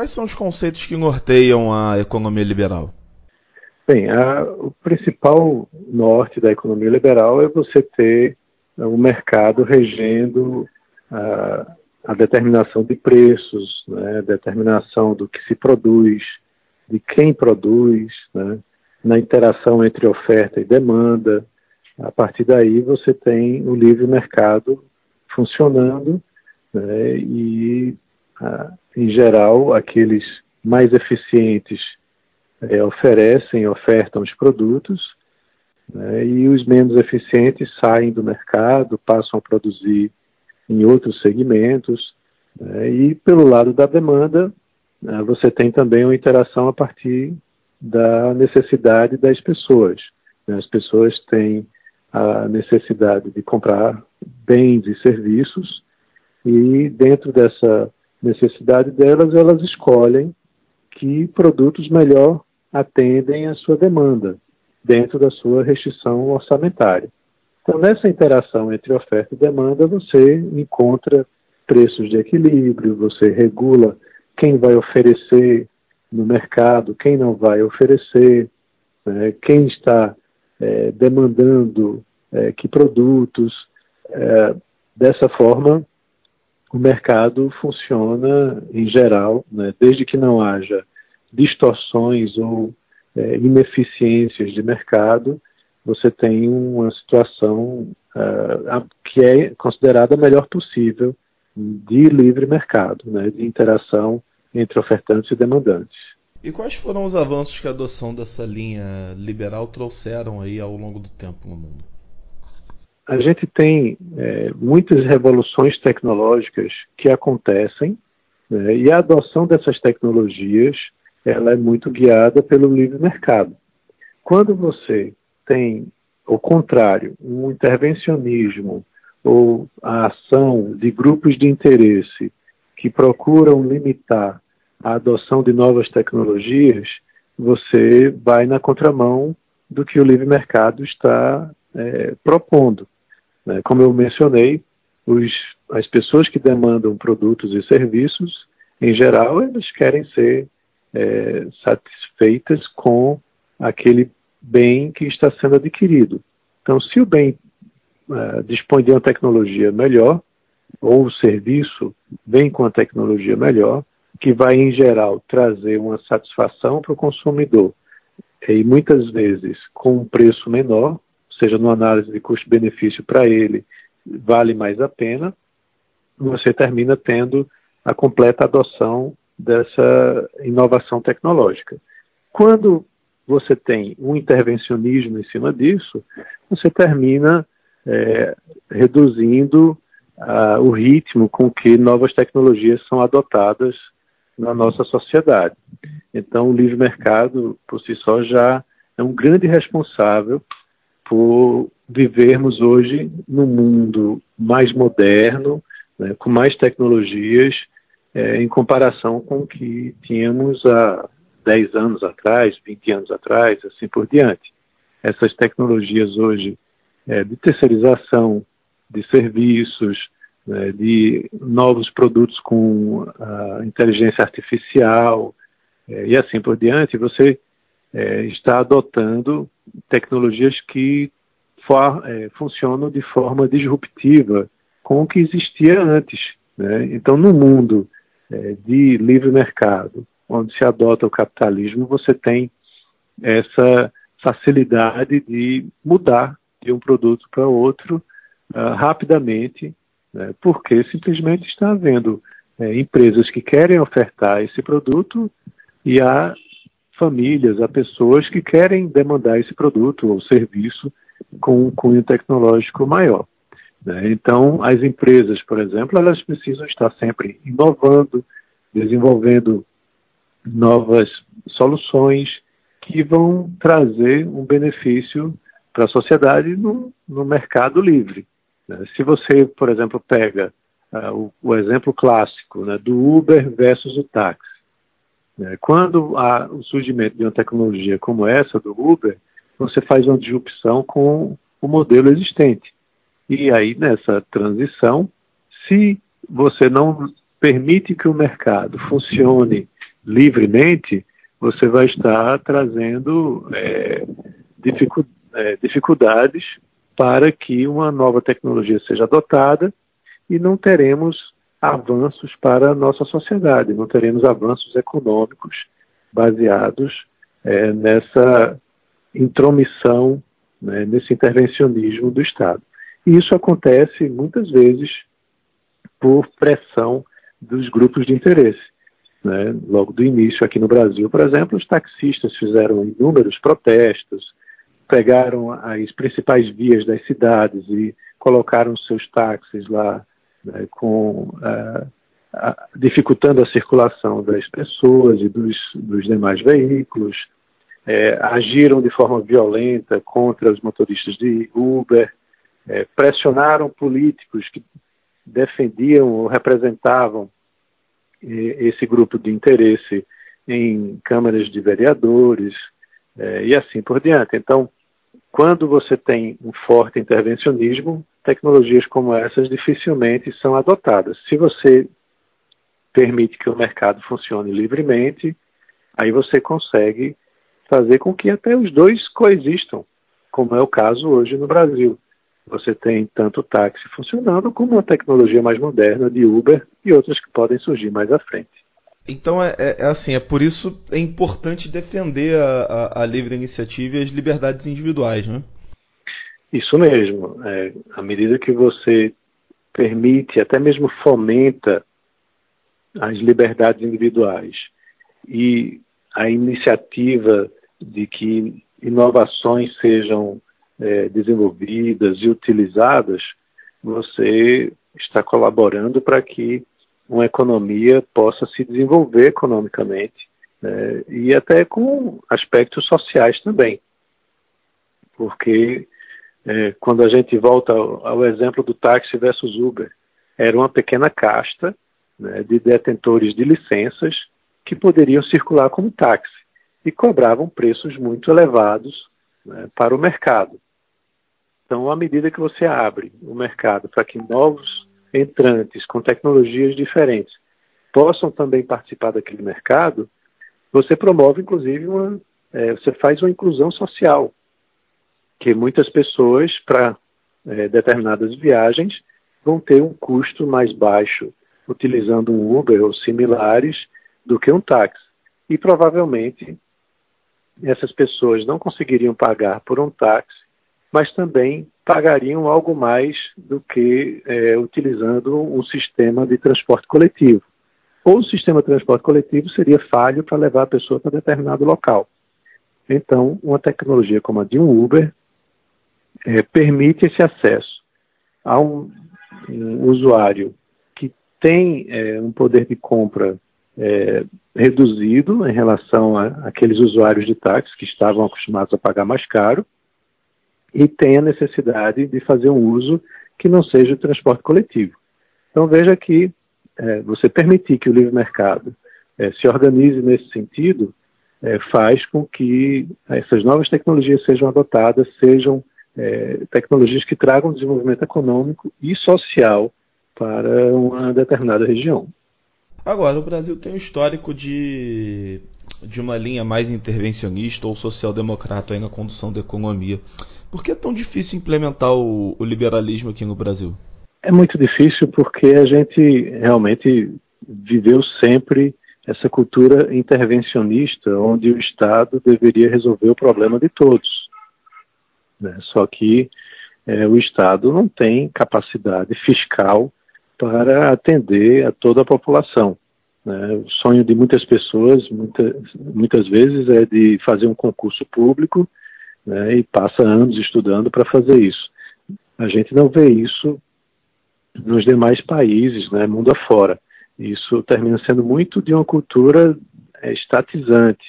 quais são os conceitos que norteiam a economia liberal? Bem, a, o principal norte da economia liberal é você ter o um mercado regendo a, a determinação de preços, né, determinação do que se produz, de quem produz, né, na interação entre oferta e demanda. A partir daí você tem o livre mercado funcionando né, e, em geral, aqueles mais eficientes é, oferecem, ofertam os produtos, né, e os menos eficientes saem do mercado, passam a produzir em outros segmentos. Né, e pelo lado da demanda, né, você tem também uma interação a partir da necessidade das pessoas. Né. As pessoas têm a necessidade de comprar bens e serviços, e dentro dessa necessidade delas, elas escolhem que produtos melhor atendem à sua demanda, dentro da sua restrição orçamentária. Então, nessa interação entre oferta e demanda, você encontra preços de equilíbrio, você regula quem vai oferecer no mercado, quem não vai oferecer, né, quem está é, demandando é, que produtos. É, dessa forma, o mercado funciona em geral, né, desde que não haja distorções ou é, ineficiências de mercado, você tem uma situação uh, que é considerada a melhor possível de livre mercado, né, de interação entre ofertantes e demandantes. E quais foram os avanços que a adoção dessa linha liberal trouxeram aí ao longo do tempo no mundo? A gente tem é, muitas revoluções tecnológicas que acontecem né, e a adoção dessas tecnologias ela é muito guiada pelo livre mercado. Quando você tem, ao contrário, um intervencionismo ou a ação de grupos de interesse que procuram limitar a adoção de novas tecnologias, você vai na contramão do que o livre mercado está é, propondo. Né? Como eu mencionei, os, as pessoas que demandam produtos e serviços, em geral, eles querem ser é, satisfeitas com aquele bem que está sendo adquirido. Então, se o bem é, dispõe de uma tecnologia melhor, ou o serviço vem com a tecnologia melhor, que vai, em geral, trazer uma satisfação para o consumidor, e muitas vezes com um preço menor, seja numa análise de custo-benefício para ele, vale mais a pena, você termina tendo a completa adoção dessa inovação tecnológica. Quando você tem um intervencionismo em cima disso, você termina é, reduzindo uh, o ritmo com que novas tecnologias são adotadas na nossa sociedade. Então, o livre mercado, por si só, já é um grande responsável por vivermos hoje num mundo mais moderno, né, com mais tecnologias é, em comparação com o que tínhamos há 10 anos atrás, 20 anos atrás, assim por diante. Essas tecnologias hoje é, de terceirização de serviços, né, de novos produtos com a inteligência artificial é, e assim por diante, você é, está adotando tecnologias que for, é, funcionam de forma disruptiva com o que existia antes. Né? Então, no mundo é, de livre mercado, onde se adota o capitalismo, você tem essa facilidade de mudar de um produto para outro uh, rapidamente, né, porque simplesmente está havendo é, empresas que querem ofertar esse produto e há famílias, há pessoas que querem demandar esse produto ou serviço com um cunho tecnológico maior. Né? Então, as empresas, por exemplo, elas precisam estar sempre inovando, desenvolvendo novas soluções que vão trazer um benefício para a sociedade no, no, mercado livre. Né? Se você, por exemplo, pega uh, o, o, exemplo clássico né, do Uber versus o táxi? Quando há o surgimento de uma tecnologia como essa do Uber, você faz uma disrupção com o modelo existente. E aí, nessa transição, se você não permite que o mercado funcione livremente, você vai estar trazendo é, dificu é, dificuldades para que uma nova tecnologia seja adotada e não teremos avanços para a nossa sociedade, não teremos avanços econômicos baseados é, nessa intromissão, né, nesse intervencionismo do Estado. E isso acontece muitas vezes por pressão dos grupos de interesse. Né? Logo do início, aqui no Brasil, por exemplo, os taxistas fizeram inúmeros protestos, pegaram as principais vias das cidades e colocaram seus táxis lá, né, com, uh, dificultando a circulação das pessoas e dos, dos demais veículos, é, agiram de forma violenta contra os motoristas de Uber, é, pressionaram políticos que defendiam ou representavam esse grupo de interesse em câmaras de vereadores é, e assim por diante. Então, quando você tem um forte intervencionismo, tecnologias como essas dificilmente são adotadas. Se você permite que o mercado funcione livremente, aí você consegue fazer com que até os dois coexistam, como é o caso hoje no Brasil. Você tem tanto táxi funcionando, como uma tecnologia mais moderna de Uber e outras que podem surgir mais à frente. Então é, é, é assim, é por isso é importante defender a, a, a, livre iniciativa e as liberdades individuais, né? Isso mesmo. É, à medida que você permite, até mesmo fomenta as liberdades individuais e a iniciativa de que inovações sejam é, desenvolvidas e utilizadas, você está colaborando para que uma economia possa se desenvolver economicamente né, e até com aspectos sociais também. Porque é, quando a gente volta ao, ao, exemplo do táxi versus Uber, era uma pequena casta né, de detentores de licenças que poderiam circular como táxi e cobravam preços muito elevados né, para o mercado. Então, à medida que você abre o mercado para que novos entrantes com tecnologias diferentes possam também participar daquele mercado, você promove, inclusive, uma, é, você faz uma inclusão social, que muitas pessoas, para é, determinadas viagens, vão ter um custo mais baixo utilizando um Uber ou similares do que um táxi. E provavelmente essas pessoas não conseguiriam pagar por um táxi, mas também pagariam algo mais do que é, utilizando um sistema de transporte coletivo. Ou o sistema de transporte coletivo seria falho para levar a pessoa para determinado local. Então, uma tecnologia como a de um Uber é, permite esse acesso a um, um usuário que tem é, um poder de compra é, reduzido em relação a aqueles usuários de táxi que estavam acostumados a pagar mais caro e tem a necessidade de fazer um uso que não seja o transporte coletivo. Então veja que é, você permitir que o livre mercado é, se organize nesse sentido é, faz com que essas novas tecnologias sejam adotadas, sejam é, tecnologias que tragam desenvolvimento econômico e social para uma determinada região. Agora, o Brasil tem um histórico de, de uma linha mais intervencionista ou social-democrata na condução da economia. Por que é tão difícil implementar o, o liberalismo aqui no Brasil? É muito difícil porque a gente realmente viveu sempre essa cultura intervencionista, onde o Estado deveria resolver o problema de todos. Né? Só que é, o Estado não tem capacidade fiscal para atender a toda a população. Né? O sonho de muitas pessoas, muita, muitas vezes, é de fazer um concurso público né, e passa anos estudando para fazer isso. A gente não vê isso nos demais países, né, mundo afora. Isso termina sendo muito de uma cultura é, estatizante,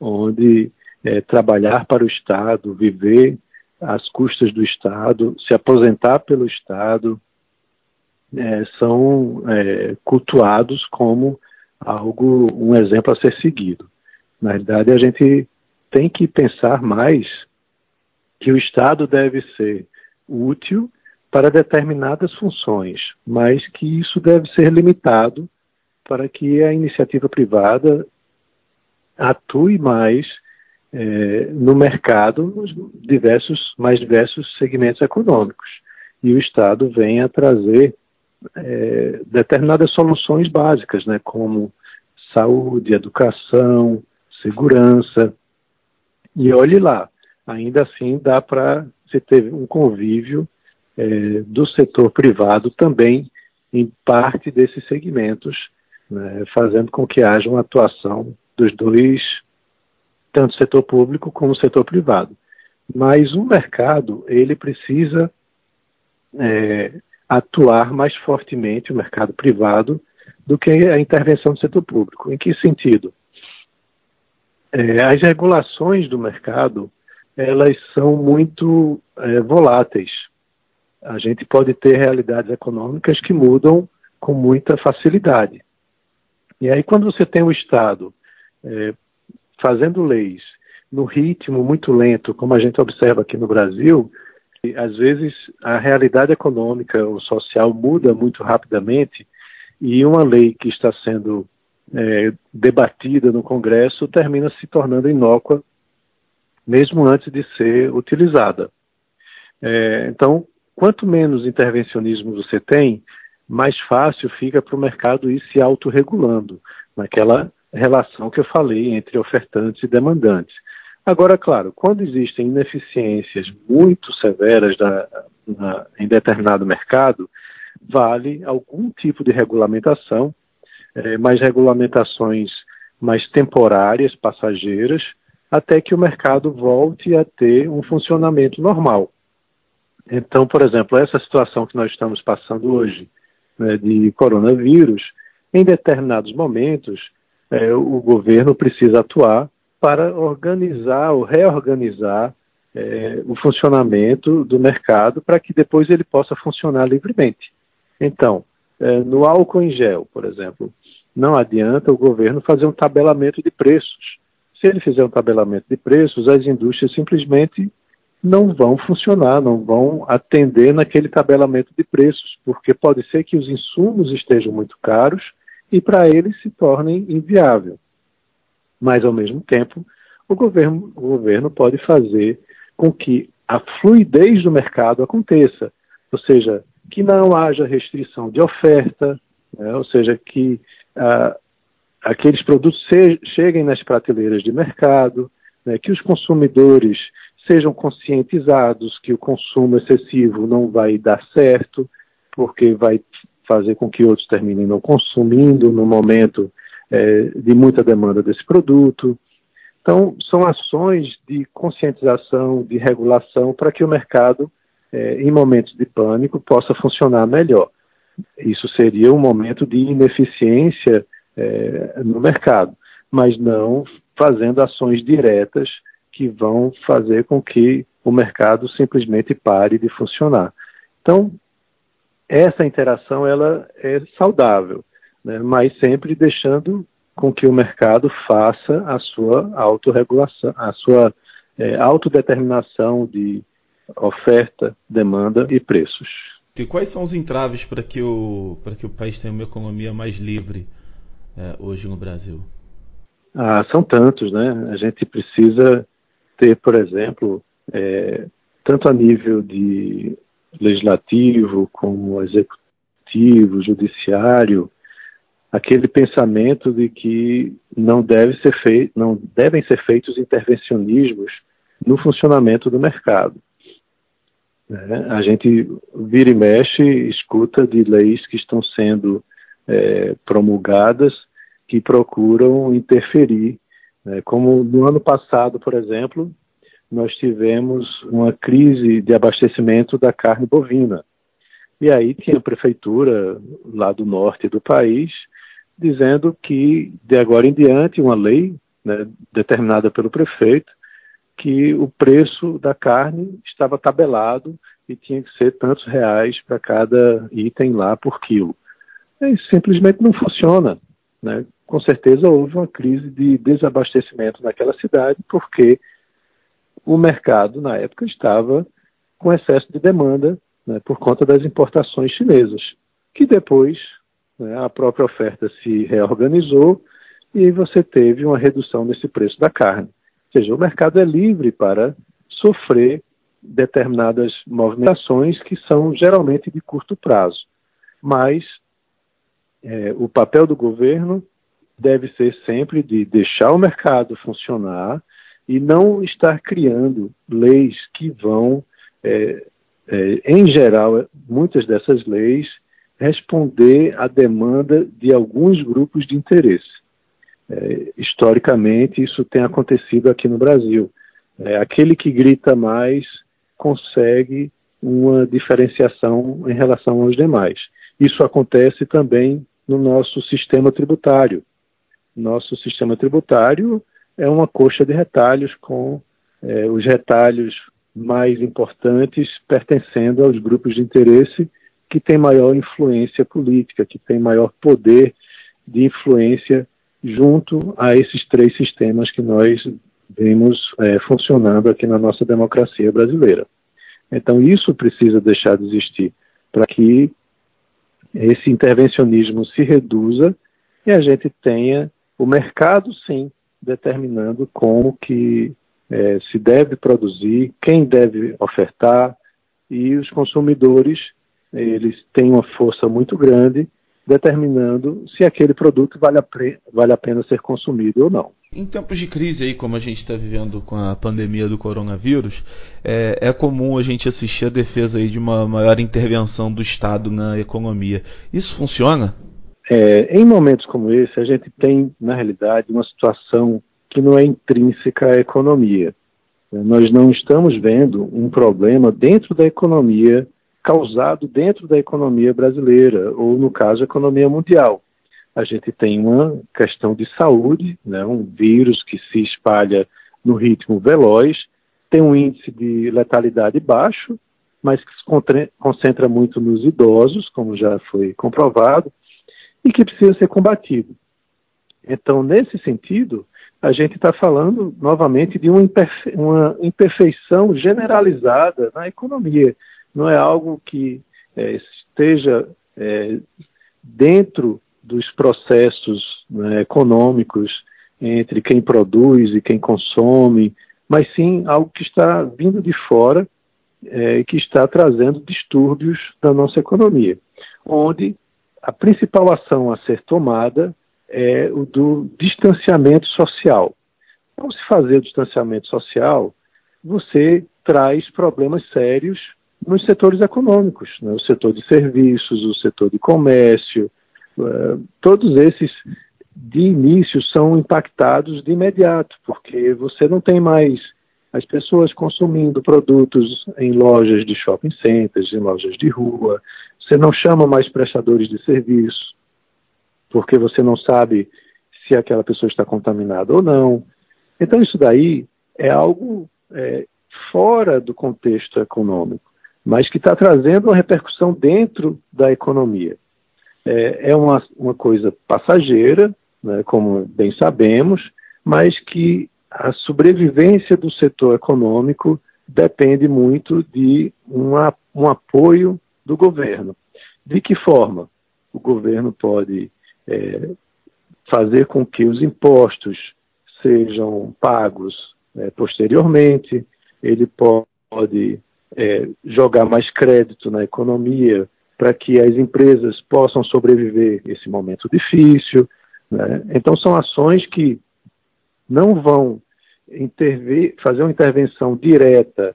onde é, trabalhar para o Estado, viver às custas do Estado, se aposentar pelo Estado, é, são é, cultuados como algo, um exemplo a ser seguido. Na realidade, a gente tem que pensar mais que o Estado deve ser útil para determinadas funções, mas que isso deve ser limitado para que a iniciativa privada atue mais é, no mercado nos diversos, mais diversos segmentos econômicos. E o Estado venha trazer é, determinadas soluções básicas, né, como saúde, educação, segurança. E olhe lá, ainda assim dá para se ter um convívio é, do setor privado também em parte desses segmentos, né, fazendo com que haja uma atuação dos dois, tanto setor público como setor privado. Mas o mercado, ele precisa é, atuar mais fortemente, o mercado privado, do que a intervenção do setor público. Em que sentido? É, as regulações do mercado, elas são muito é, voláteis. A gente pode ter realidades econômicas que mudam com muita facilidade. E aí, quando você tem o Estado é, fazendo leis no ritmo muito lento, como a gente observa aqui no Brasil, às vezes a realidade econômica ou social muda muito rapidamente e uma lei que está sendo é, debatida no Congresso termina se tornando inócua mesmo antes de ser utilizada. É, então, quanto menos intervencionismo você tem, mais fácil fica para o mercado ir se autorregulando naquela relação que eu falei entre ofertantes e demandantes. Agora, claro, quando existem ineficiências muito severas da, na, em determinado mercado, vale algum tipo de regulamentação, é, mas regulamentações mais temporárias, passageiras, até que o mercado volte a ter um funcionamento normal. Então, por exemplo, essa situação que nós estamos passando hoje, né, de coronavírus, em determinados momentos, é, o governo precisa atuar para organizar ou reorganizar é, o funcionamento do mercado para que depois ele possa funcionar livremente. Então, é, no álcool em gel, por exemplo, não adianta o governo fazer um tabelamento de preços. Se ele fizer um tabelamento de preços, as indústrias simplesmente não vão funcionar, não vão atender naquele tabelamento de preços, porque pode ser que os insumos estejam muito caros e para eles se tornem inviável. Mas ao mesmo tempo o governo, o governo pode fazer com que a fluidez do mercado aconteça, ou seja, que não haja restrição de oferta, né, ou seja, que ah, aqueles produtos cheguem nas prateleiras de mercado, né, que os consumidores sejam conscientizados que o consumo excessivo não vai dar certo, porque vai fazer com que outros terminem não consumindo no momento é, de muita demanda desse produto. Então, são ações de conscientização, de regulação, para que o mercado, é, em momentos de pânico, possa funcionar melhor. Isso seria um momento de ineficiência é, no mercado, mas não fazendo ações diretas que vão fazer com que o mercado simplesmente pare de funcionar. Então, essa interação ela é saudável né, mas sempre deixando com que o mercado faça a sua autorregulação, a sua é, autodeterminação de oferta, demanda e preços. E quais são os entraves para que o, para que o país tenha uma economia mais livre é, hoje no Brasil? Ah, são tantos, né? A gente precisa ter, por exemplo, é, tanto a nível de legislativo como executivo, judiciário, aquele pensamento de que não deve ser feito, não devem ser feitos intervencionismos no funcionamento do mercado. É, a gente vira e mexe, escuta de leis que estão sendo é, promulgadas que procuram interferir. Né? Como no ano passado, por exemplo, nós tivemos uma crise de abastecimento da carne bovina. E aí tinha a prefeitura lá do norte do país dizendo que, de agora em diante, uma lei né, determinada pelo prefeito, que o preço da carne estava tabelado e tinha que ser tantos reais para cada item lá por quilo. Isso simplesmente não funciona. Né? Com certeza houve uma crise de desabastecimento naquela cidade, porque o mercado, na época, estava com excesso de demanda né, por conta das importações chinesas, que depois né, a própria oferta se reorganizou e você teve uma redução nesse preço da carne. Ou seja, o mercado é livre para sofrer determinadas movimentações que são geralmente de curto prazo. Mas é, o papel do governo deve ser sempre de deixar o mercado funcionar e não estar criando leis que vão, é, é, em geral, muitas dessas leis, responder à demanda de alguns grupos de interesse. É, historicamente, isso tem acontecido aqui no Brasil. É, aquele que grita mais consegue uma diferenciação em relação aos demais. Isso acontece também no nosso sistema tributário. Nosso sistema tributário é uma coxa de retalhos com é, os retalhos mais importantes pertencendo aos grupos de interesse que têm maior influência política, que têm maior poder de influência junto a esses três sistemas que nós vemos é, funcionando aqui na nossa democracia brasileira. Então, isso precisa deixar de existir para que esse intervencionismo se reduza e a gente tenha o mercado, sim, determinando como que é, se deve produzir, quem deve ofertar e os consumidores eles têm uma força muito grande determinando se aquele produto vale a, vale a pena ser consumido ou não. Em tempos de crise aí, como a gente está vivendo com a pandemia do coronavírus, é, é, comum a gente assistir a defesa aí de uma maior intervenção do Estado na economia. Isso funciona? É, em momentos como esse, a gente tem, na realidade, uma situação que não é intrínseca à economia. Nós não estamos vendo um problema dentro da economia causado dentro da economia brasileira, ou no caso, a economia mundial. A gente tem uma questão de saúde, né, um vírus que se espalha no ritmo veloz, tem um índice de letalidade baixo, mas que se concentra muito nos idosos, como já foi comprovado, e que precisa ser combatido. Então, nesse sentido, a gente está falando novamente de uma, imperfe uma imperfeição generalizada na economia não é algo que é, esteja é, dentro dos processos né, econômicos entre quem produz e quem consome, mas sim algo que está vindo de fora é, e que está trazendo distúrbios da nossa economia, onde a principal ação a ser tomada é o do distanciamento social. Ao se fazer o distanciamento social, você traz problemas sérios nos setores econômicos, né? o setor de serviços, o setor de comércio, uh, todos esses de início são impactados de imediato, porque você não tem mais as pessoas consumindo produtos em lojas de shopping centers, em lojas de rua, você não chama mais prestadores de serviço, porque você não sabe se aquela pessoa está contaminada ou não. Então, isso daí é algo é, fora do contexto econômico mas que está trazendo uma repercussão dentro da economia. É, é uma, uma coisa passageira, né, como bem sabemos, mas que a sobrevivência do setor econômico depende muito de uma, um apoio do governo. De que forma o governo pode é, fazer com que os impostos sejam pagos é, posteriormente, ele pode é, jogar mais crédito na economia para que as empresas possam sobreviver esse momento difícil. Né? Então, são ações que não vão intervir, fazer uma intervenção direta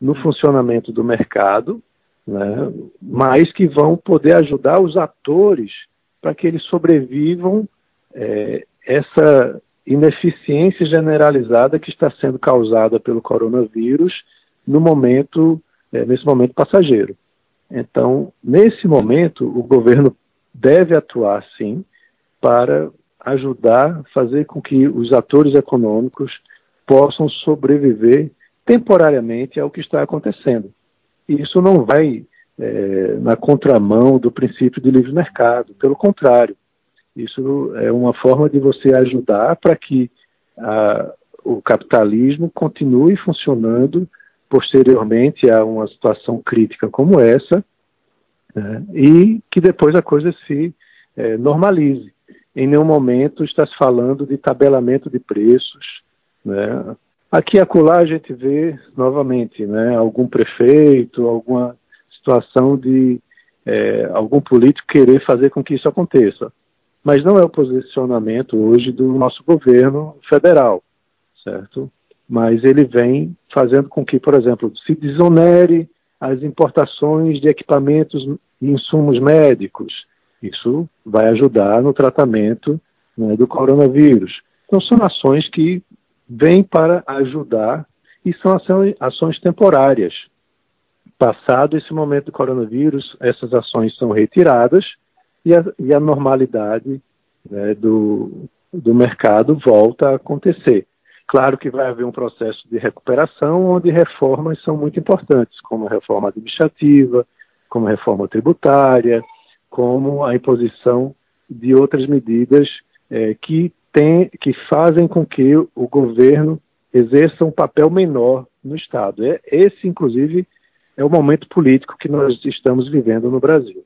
no funcionamento do mercado, né? mas que vão poder ajudar os atores para que eles sobrevivam é, essa ineficiência generalizada que está sendo causada pelo coronavírus no momento, é, nesse momento passageiro. Então, nesse momento, o governo deve atuar sim para ajudar, fazer com que os atores econômicos possam sobreviver temporariamente ao que está acontecendo. Isso não vai é, na contramão do princípio de livre mercado, pelo contrário, isso é uma forma de você ajudar para que a, o capitalismo continue funcionando posteriormente a uma situação crítica como essa né, e que depois a coisa se é, normalize. em nenhum momento está se falando de tabelamento de preços. Né? Aqui e acolá a gente vê novamente né, algum prefeito, alguma situação de é, algum político querer fazer com que isso aconteça. Mas não é o posicionamento hoje do nosso governo federal, certo? Mas ele vem fazendo com que, por exemplo, se desonere as importações de equipamentos e insumos médicos. Isso vai ajudar no tratamento né, do coronavírus. Então, são ações que vêm para ajudar e são ações, ações temporárias. Passado esse momento do coronavírus, essas ações são retiradas e a, e a normalidade né, do, do mercado volta a acontecer. Claro que vai haver um processo de recuperação onde reformas são muito importantes, como a reforma administrativa, como a reforma tributária, como a imposição de outras medidas é, que, tem, que fazem com que o governo exerça um papel menor no Estado. É, esse, inclusive, é o momento político que nós estamos vivendo no Brasil.